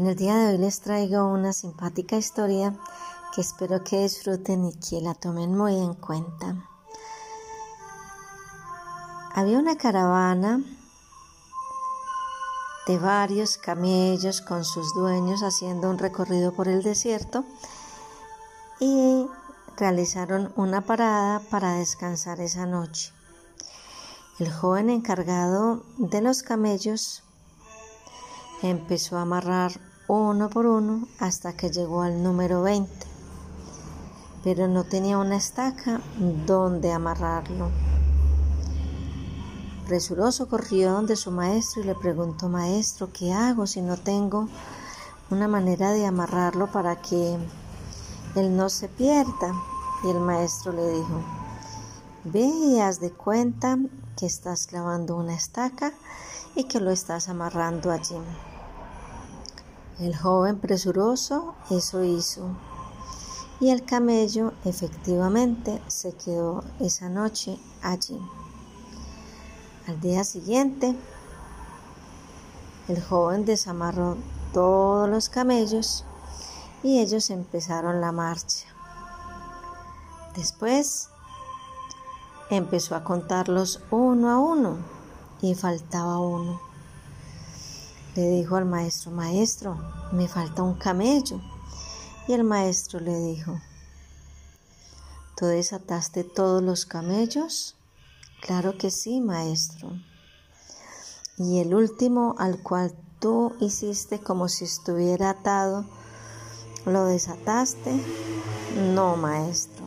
En el día de hoy les traigo una simpática historia que espero que disfruten y que la tomen muy en cuenta. Había una caravana de varios camellos con sus dueños haciendo un recorrido por el desierto y realizaron una parada para descansar esa noche. El joven encargado de los camellos empezó a amarrar uno por uno hasta que llegó al número 20, pero no tenía una estaca donde amarrarlo. Presuroso corrió donde su maestro y le preguntó, maestro, ¿qué hago si no tengo una manera de amarrarlo para que él no se pierda? Y el maestro le dijo, ve y haz de cuenta que estás clavando una estaca y que lo estás amarrando allí. El joven presuroso eso hizo. Y el camello efectivamente se quedó esa noche allí. Al día siguiente, el joven desamarró todos los camellos y ellos empezaron la marcha. Después empezó a contarlos uno a uno y faltaba uno. Le dijo al maestro, maestro, me falta un camello. Y el maestro le dijo, ¿tú desataste todos los camellos? Claro que sí, maestro. Y el último al cual tú hiciste como si estuviera atado, ¿lo desataste? No, maestro.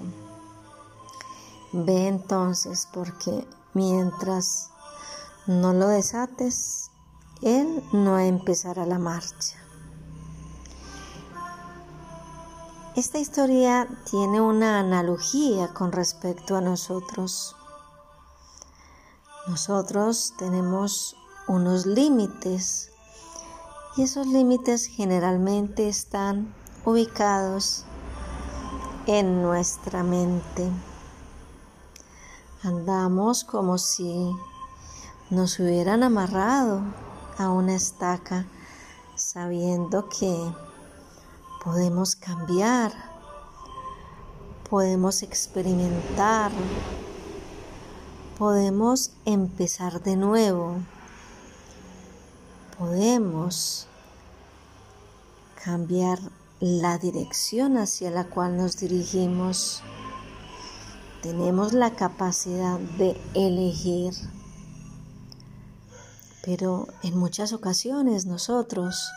Ve entonces porque mientras no lo desates, él no empezará la marcha. Esta historia tiene una analogía con respecto a nosotros. Nosotros tenemos unos límites y esos límites generalmente están ubicados en nuestra mente. Andamos como si nos hubieran amarrado a una estaca sabiendo que podemos cambiar, podemos experimentar, podemos empezar de nuevo, podemos cambiar la dirección hacia la cual nos dirigimos. Tenemos la capacidad de elegir. Pero en muchas ocasiones nosotros,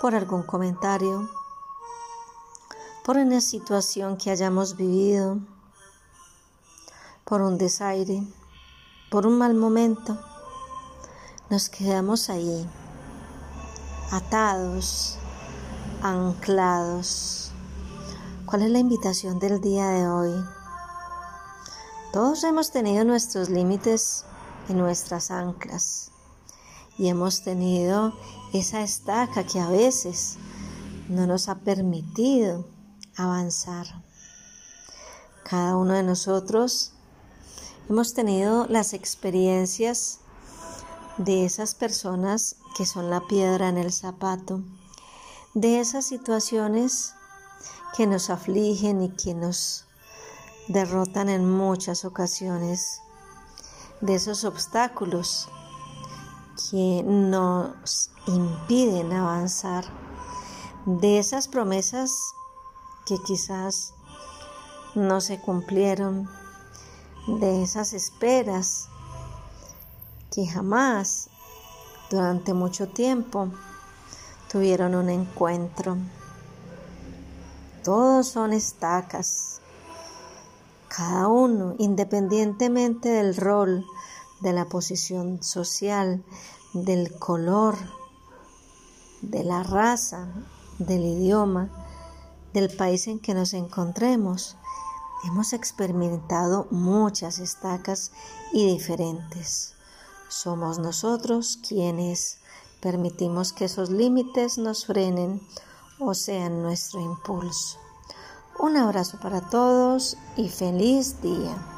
por algún comentario, por una situación que hayamos vivido, por un desaire, por un mal momento, nos quedamos ahí, atados, anclados. ¿Cuál es la invitación del día de hoy? Todos hemos tenido nuestros límites y nuestras anclas y hemos tenido esa estaca que a veces no nos ha permitido avanzar. Cada uno de nosotros hemos tenido las experiencias de esas personas que son la piedra en el zapato, de esas situaciones que nos afligen y que nos derrotan en muchas ocasiones, de esos obstáculos que nos impiden avanzar, de esas promesas que quizás no se cumplieron, de esas esperas que jamás durante mucho tiempo tuvieron un encuentro. Todos son estacas, cada uno, independientemente del rol de la posición social, del color, de la raza, del idioma, del país en que nos encontremos. Hemos experimentado muchas estacas y diferentes. Somos nosotros quienes permitimos que esos límites nos frenen o sean nuestro impulso. Un abrazo para todos y feliz día.